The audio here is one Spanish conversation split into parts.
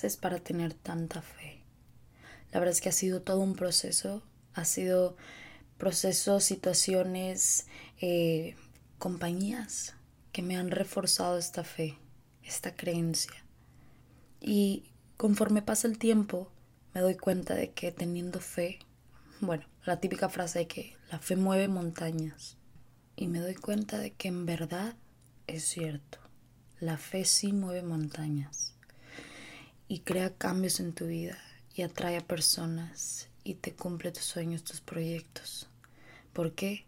Haces para tener tanta fe? La verdad es que ha sido todo un proceso, ha sido procesos, situaciones, eh, compañías que me han reforzado esta fe, esta creencia. Y conforme pasa el tiempo, me doy cuenta de que teniendo fe, bueno, la típica frase de que la fe mueve montañas. Y me doy cuenta de que en verdad es cierto. La fe sí mueve montañas y crea cambios en tu vida y atrae a personas y te cumple tus sueños, tus proyectos. ¿Por qué?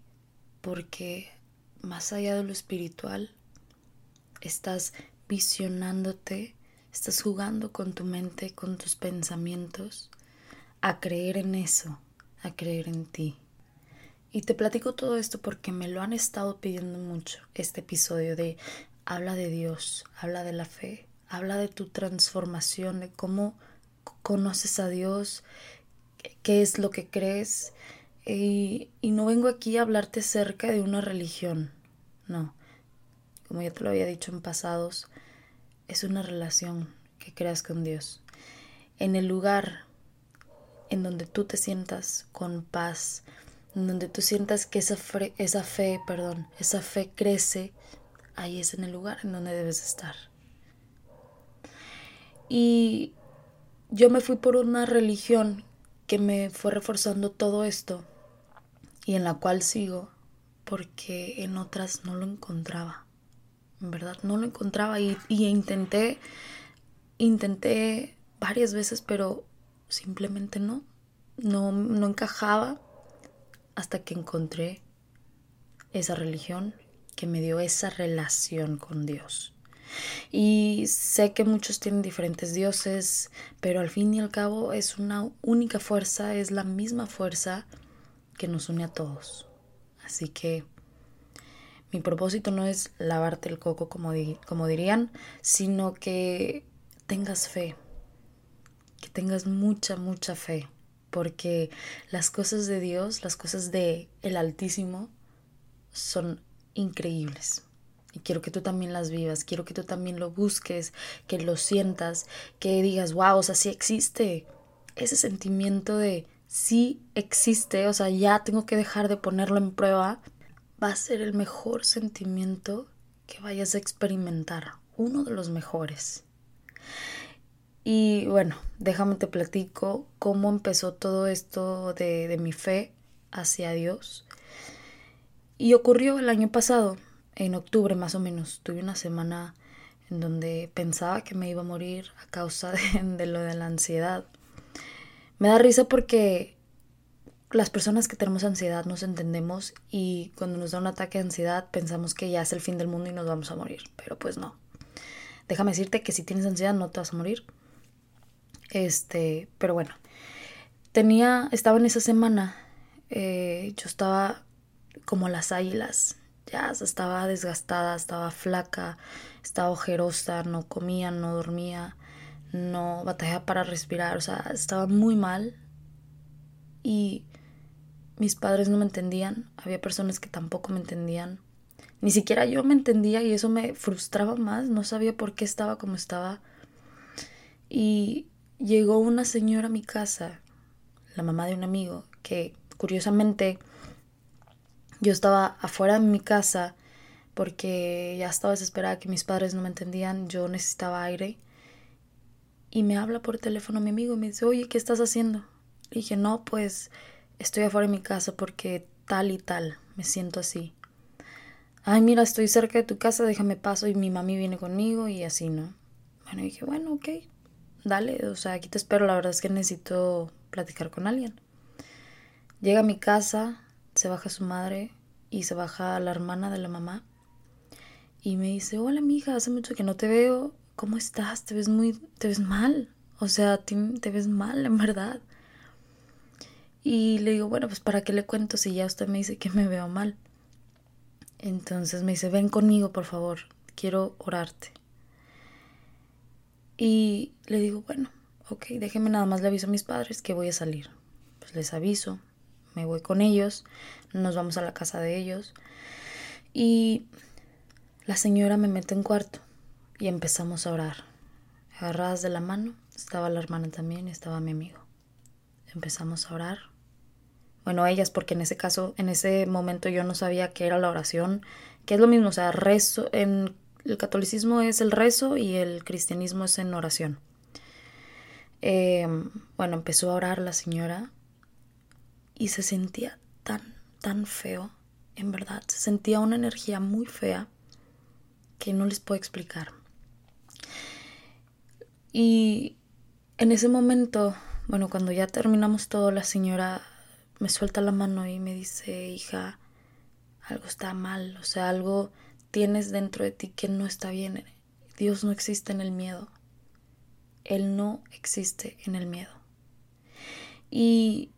Porque más allá de lo espiritual, estás visionándote, estás jugando con tu mente, con tus pensamientos, a creer en eso, a creer en ti. Y te platico todo esto porque me lo han estado pidiendo mucho, este episodio de habla de Dios, habla de la fe, habla de tu transformación, de cómo conoces a Dios, qué es lo que crees. Y, no vengo aquí a hablarte cerca de una religión, no. Como ya te lo había dicho en pasados, es una relación que creas con Dios. En el lugar en donde tú te sientas con paz, en donde tú sientas que esa, esa fe, perdón, esa fe crece, ahí es en el lugar en donde debes estar. Y yo me fui por una religión que me fue reforzando todo esto y en la cual sigo porque en otras no lo encontraba. En verdad no lo encontraba y, intenté, intenté varias veces, pero simplemente no, no, no encajaba hasta que encontré esa religión que me dio esa relación con Dios. Y sé que muchos tienen diferentes dioses, pero al fin y al cabo es una única fuerza, es la misma fuerza que nos une a todos. Así que mi propósito no es lavarte el coco como, como dirían, sino que tengas fe, que tengas mucha, mucha fe, porque las cosas de Dios, las cosas de el Altísimo son increíbles. Y quiero que tú también las vivas, quiero que tú también lo busques, que lo sientas, que digas, wow, o sea, sí existe. Ese sentimiento de sí existe, o sea, ya tengo que dejar de ponerlo en prueba, va a ser el mejor sentimiento que vayas a experimentar, uno de los mejores. Y bueno, déjame te platico cómo empezó todo esto de, de mi fe hacia Dios. Y ocurrió el año pasado en octubre más o menos, tuve una semana en donde pensaba que me iba a morir a causa de, lo de la ansiedad. Me da risa porque las personas que tenemos ansiedad nos entendemos y cuando nos da un ataque de ansiedad pensamos que ya es el fin del mundo y nos vamos a morir, pero pues no. Déjame decirte que si tienes ansiedad no te vas a morir. Este, pero bueno, tenía, estaba en esa semana, eh, yo estaba como las águilas, ya estaba desgastada, estaba flaca, estaba ojerosa, no comía, no dormía, no batallaba para respirar, o sea, estaba muy mal y mis padres no me entendían, había personas que tampoco me entendían, ni siquiera yo me entendía y eso me frustraba más, no sabía por qué estaba como estaba. Y llegó una señora a mi casa, la mamá de un amigo, que curiosamente yo estaba afuera de mi casa porque ya estaba desesperada que mis padres no me entendían, yo necesitaba aire. Y me habla por teléfono mi amigo y me dice, oye, ¿qué estás haciendo? Le dije, no, pues estoy afuera de mi casa porque tal y tal, me siento así. Ay, mira, estoy cerca de tu casa, déjame paso y mi mami viene conmigo y así, ¿no? Bueno, dije, bueno, ok, dale, o sea, aquí te espero, la verdad es que necesito platicar con alguien. Llega a mi casa, se baja su madre y se baja la hermana de la mamá y me dice, hola mija, hace mucho que no te veo, ¿cómo estás? Te ves muy, te ves mal, o sea, te, te ves mal, en verdad. Y le digo, bueno, pues para qué le cuento si ya usted me dice que me veo mal. Entonces me dice, ven conmigo, por favor, quiero orarte. Y le digo, bueno, ok, déjeme nada más le aviso a mis padres que voy a salir. Pues les aviso, me voy con ellos, nos vamos a la casa de ellos. Y la señora me mete en cuarto y empezamos a orar. Agarradas de la mano, estaba la hermana también y estaba mi amigo. Empezamos a orar. Bueno, ellas, porque en ese caso, en ese momento yo no sabía qué era la oración, que es lo mismo, o sea, rezo, en el catolicismo es el rezo y el cristianismo es en oración. Eh, bueno, empezó a orar la señora y se sentía tan, tan feo, en verdad, se sentía una energía muy fea que no les puedo explicar. Y en ese momento, bueno, cuando ya terminamos todo, la señora me suelta la mano y me dice, hija, algo está mal, o sea, algo tienes dentro de ti que no está bien. Dios no existe en el miedo. Él no existe en el miedo. Y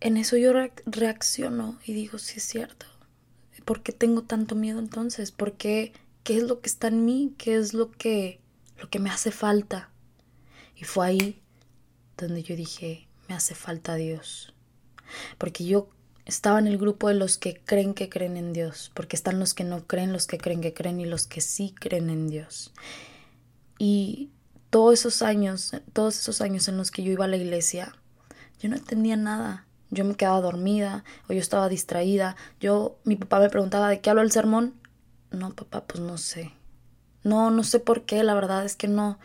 en eso yo reacciono y digo, sí es cierto. ¿Por qué tengo tanto miedo entonces? ¿Por qué? ¿Qué es lo que está en mí? ¿Qué es lo que, lo que me hace falta? Y fue ahí donde yo dije, me hace falta Dios. Porque yo estaba en el grupo de los que creen que creen en Dios, porque están los que no creen, los que creen que creen y los que sí creen en Dios. Y todos esos años, todos esos años en los que yo iba a la iglesia, yo no entendía nada. Yo me quedaba dormida o yo estaba distraída. Yo, mi papá me preguntaba de qué hablo el sermón. No, papá, pues no sé. No, no sé por qué, la verdad es que no,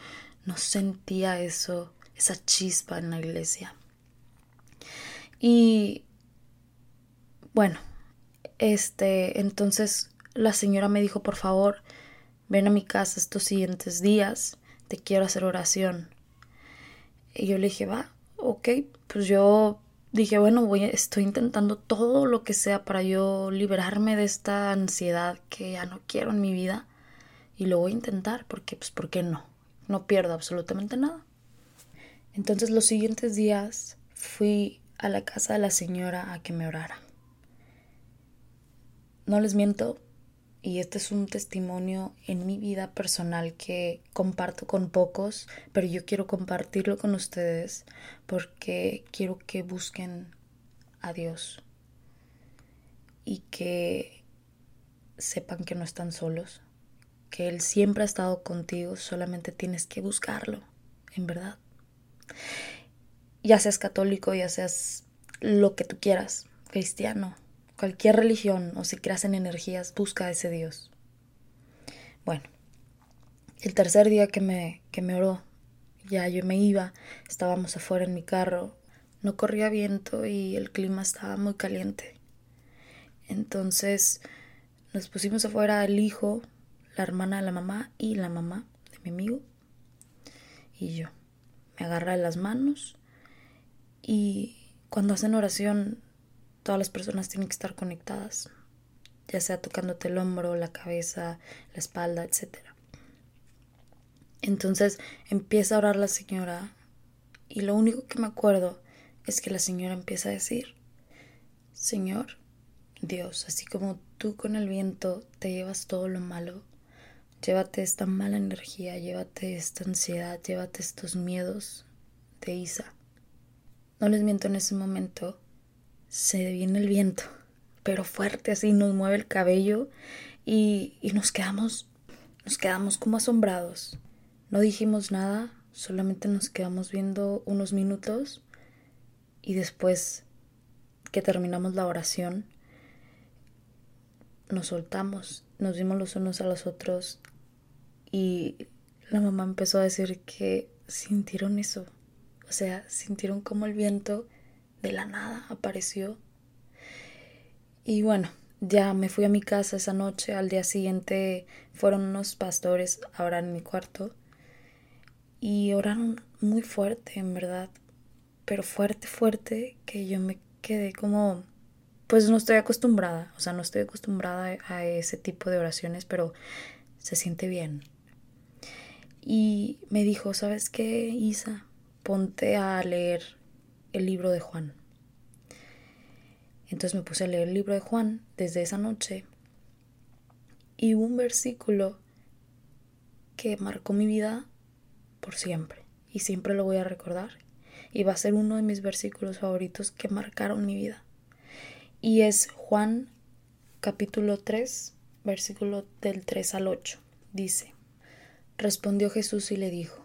no sentía eso, esa chispa en la iglesia. Y bueno, este, entonces la señora me dijo, por favor, ven a mi casa estos siguientes días, te quiero hacer oración. Y yo le dije, va, ok, pues yo dije, bueno, voy, estoy intentando todo lo que sea para yo liberarme de esta ansiedad que ya no quiero en mi vida. Y lo voy a intentar, porque, pues, ¿por qué no? No pierdo absolutamente nada. Entonces los siguientes días fui a la casa de la señora a que me orara. No les miento, y este es un testimonio en mi vida personal que comparto con pocos, pero yo quiero compartirlo con ustedes porque quiero que busquen a Dios y que sepan que no están solos, que Él siempre ha estado contigo, solamente tienes que buscarlo, en verdad. Ya seas católico, ya seas lo que tú quieras, cristiano, cualquier religión o si creas en energías, busca a ese Dios. Bueno, el tercer día que me, que me oró, ya yo me iba, estábamos afuera en mi carro, no corría viento y el clima estaba muy caliente. Entonces nos pusimos afuera el hijo, la hermana de la mamá y la mamá de mi amigo y yo. Me agarra las manos y cuando hacen oración todas las personas tienen que estar conectadas, ya sea tocándote el hombro, la cabeza, la espalda, etc. Entonces empieza a orar la señora y lo único que me acuerdo es que la señora empieza a decir, Señor, Dios, así como tú con el viento te llevas todo lo malo, llévate esta mala energía, llévate esta ansiedad, llévate estos miedos de Isa. No les miento en ese momento, se viene el viento, pero fuerte así, nos mueve el cabello y, y nos quedamos, nos quedamos como asombrados. No dijimos nada, solamente nos quedamos viendo unos minutos y después que terminamos la oración, nos soltamos, nos vimos los unos a los otros y la mamá empezó a decir que sintieron eso, o sea, sintieron como el viento de la nada apareció. Y bueno, ya me fui a mi casa esa noche, al día siguiente fueron unos pastores a orar en mi cuarto y oraron muy fuerte, en verdad, pero fuerte, fuerte, que yo me quedé como, pues no estoy acostumbrada, o sea, no estoy acostumbrada a ese tipo de oraciones, pero se siente bien. Y me dijo, ¿sabes qué, Isa? Ponte a leer el libro de Juan. Entonces me puse a leer el libro de Juan desde esa noche y un versículo que marcó mi vida por siempre y siempre lo voy a recordar y va a ser uno de mis versículos favoritos que marcaron mi vida. Y es Juan capítulo 3, versículo del 3 al 8. Dice, respondió Jesús y le dijo,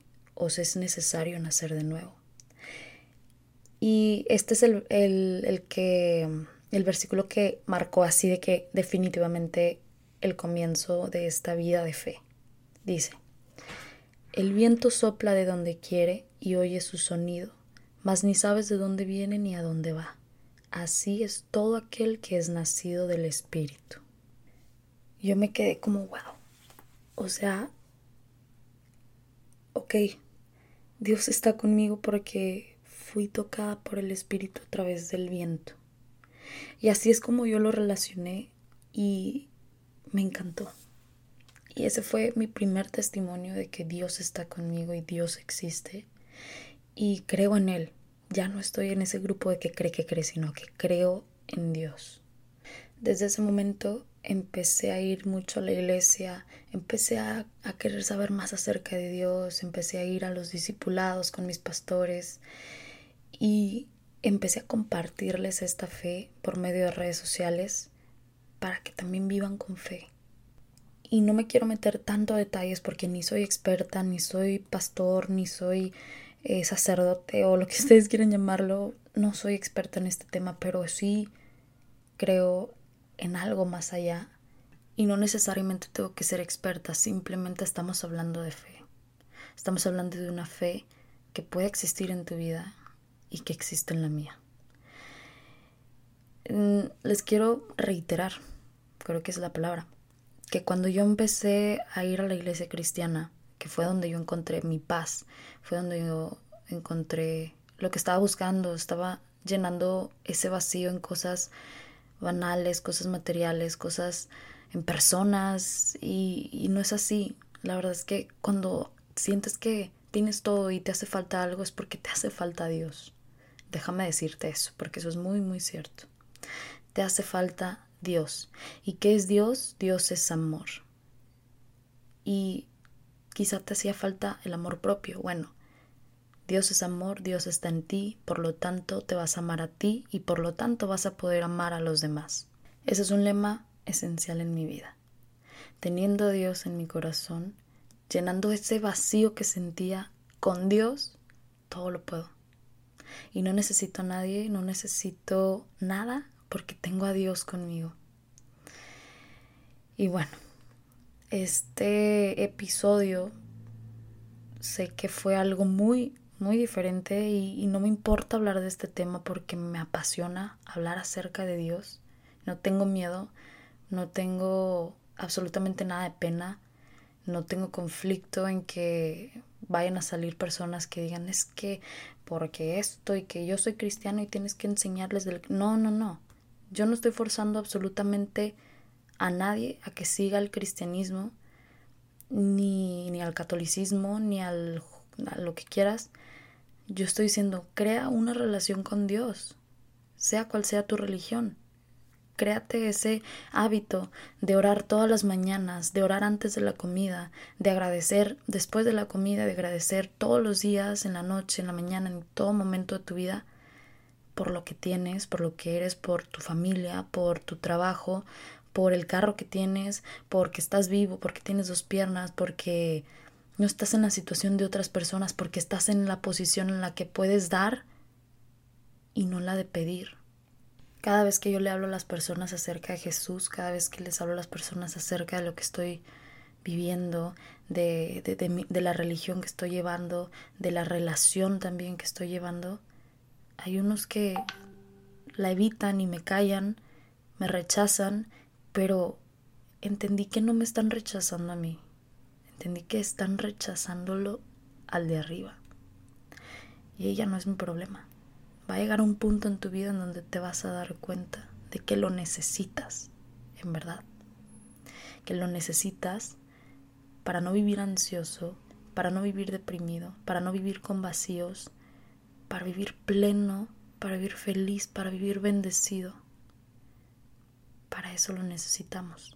es necesario nacer de nuevo. Y este es el, el, el que el versículo que marcó así de que definitivamente el comienzo de esta vida de fe. Dice, el viento sopla de donde quiere y oye su sonido, mas ni sabes de dónde viene ni a dónde va. Así es todo aquel que es nacido del Espíritu. Yo me quedé como, wow. O sea, ok, Dios está conmigo porque fui tocada por el Espíritu a través del viento. Y así es como yo lo relacioné y me encantó. Y ese fue mi primer testimonio de que Dios está conmigo y Dios existe. Y creo en Él. Ya no estoy en ese grupo de que cree que cree, sino que creo en Dios. Desde ese momento empecé a ir mucho a la iglesia, empecé a, querer saber más acerca de Dios, empecé a ir a los discipulados con mis pastores y empecé a compartirles esta fe por medio de redes sociales para que también vivan con fe y no me quiero meter tanto detalles porque ni soy experta, ni soy pastor, ni soy eh, sacerdote o lo que ustedes quieran llamarlo. No soy experta en este tema, pero sí creo en algo más allá. Y no necesariamente tengo que ser experta, simplemente estamos hablando de fe. Estamos hablando de una fe que puede existir en tu vida y que existe en la mía. Mm, les quiero reiterar, creo que es la palabra que cuando yo empecé a ir a la iglesia cristiana, que fue donde yo encontré mi paz, fue donde yo encontré lo que estaba buscando, estaba llenando ese vacío en cosas banales, cosas materiales, cosas en personas y, no es así. La verdad es que cuando sientes que tienes todo y te hace falta algo es porque te hace falta Dios. Déjame decirte eso, porque eso es muy, muy cierto. Te hace falta Dios. ¿Y qué es Dios? Dios es amor. Y quizá te hacía falta el amor propio. Bueno, Dios es amor, Dios está en ti, por lo tanto te vas a amar a ti y por lo tanto vas a poder amar a los demás. Ese es un lema esencial en mi vida. Teniendo a Dios en mi corazón, llenando ese vacío que sentía con Dios, todo lo puedo. Y no necesito a nadie, no necesito nada porque tengo a Dios conmigo. Y bueno, este episodio sé que fue algo muy, muy diferente y, no me importa hablar de este tema porque me apasiona hablar acerca de Dios. No tengo miedo, no tengo absolutamente nada de pena, no tengo conflicto en que vayan a salir personas que digan es que porque esto y que yo soy cristiano y tienes que enseñarles del... No, no, no. Yo no estoy forzando absolutamente a nadie a que siga el cristianismo, ni, ni al catolicismo, ni al, a lo que quieras. Yo estoy diciendo, crea una relación con Dios, sea cual sea tu religión. Créate ese hábito de orar todas las mañanas, de orar antes de la comida, de agradecer después de la comida, de agradecer todos los días, en la noche, en la mañana, en todo momento de tu vida por lo que tienes, por lo que eres, por tu familia, por tu trabajo, por el carro que tienes, porque estás vivo, porque tienes dos piernas, porque no estás en la situación de otras personas, porque estás en la posición en la que puedes dar y no la de pedir. Cada vez que yo le hablo a las personas acerca de Jesús, cada vez que les hablo a las personas acerca de lo que estoy viviendo, de, de, de, la religión que estoy llevando, de la relación también que estoy llevando, hay unos que la evitan y me callan, me rechazan, pero entendí que no me están rechazando a mí, entendí que están rechazándolo al de arriba. Y ella no es mi problema. Va a llegar un punto en tu vida en donde te vas a dar cuenta de que lo necesitas, en verdad. Que lo necesitas para no vivir ansioso, para no vivir deprimido, para no vivir con vacíos, para vivir pleno, para vivir feliz, para vivir bendecido. Para eso lo necesitamos.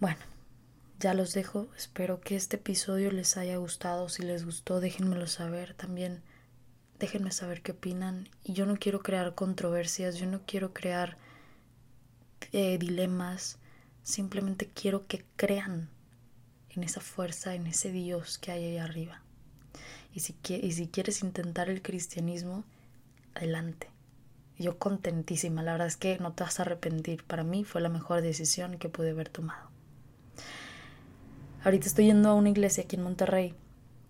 Bueno, ya los dejo. Espero que este episodio les haya gustado. Si les gustó, déjenmelo saber. También déjenme saber qué opinan. Y yo no quiero crear controversias, yo no quiero crear eh, dilemas. Simplemente quiero que crean en esa fuerza, en ese Dios que hay ahí arriba. Y si, y si quieres intentar el cristianismo, adelante. Yo contentísima, la verdad es que no te vas a arrepentir. Para mí fue la mejor decisión que pude haber tomado. Ahorita estoy yendo a una iglesia aquí en Monterrey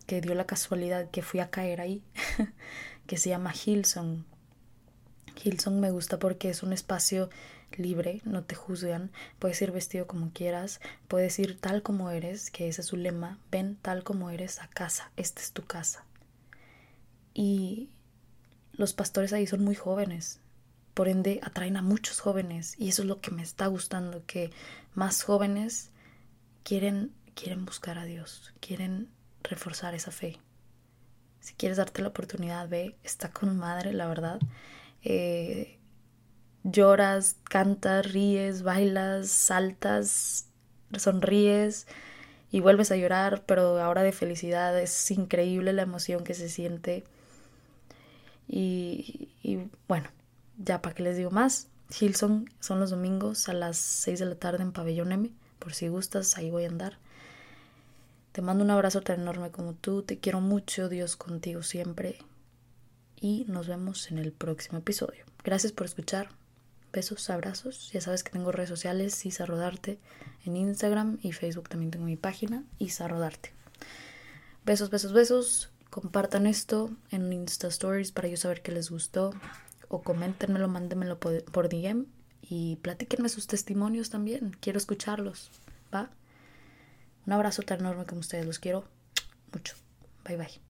que dio la casualidad que fui a caer ahí, que se llama Hilson. Hilson me gusta porque es un espacio libre, no te juzgan, puedes ir vestido como quieras, puedes ir tal como eres, que ese es su lema, ven tal como eres a casa, esta es tu casa. Y los pastores ahí son muy jóvenes, por ende atraen a muchos jóvenes y eso es lo que me está gustando, que más jóvenes quieren quieren buscar a Dios, quieren reforzar esa fe. Si quieres darte la oportunidad, ve, está con madre, la verdad. Eh, lloras, cantas, ríes, bailas, saltas, sonríes y vuelves a llorar, pero ahora de felicidad. Es increíble la emoción que se siente. Y, y bueno, ya para que les digo más, Hilson son los domingos a las 6 de la tarde en Pabellón M. Por si gustas, ahí voy a andar. Te mando un abrazo tan enorme como tú, te quiero mucho, Dios contigo siempre. Y nos vemos en el próximo episodio. Gracias por escuchar, besos, abrazos, ya sabes que tengo redes sociales, Isa Rodarte, en Instagram y Facebook también tengo mi página, Isa Rodarte. Besos, besos, besos, compartan esto en Insta Stories para yo saber que les gustó. O coméntenmelo, mándenmelo por DM y platíquenme sus testimonios también, quiero escucharlos, ¿va? Un abrazo tan enorme como ustedes, los quiero mucho. Bye bye.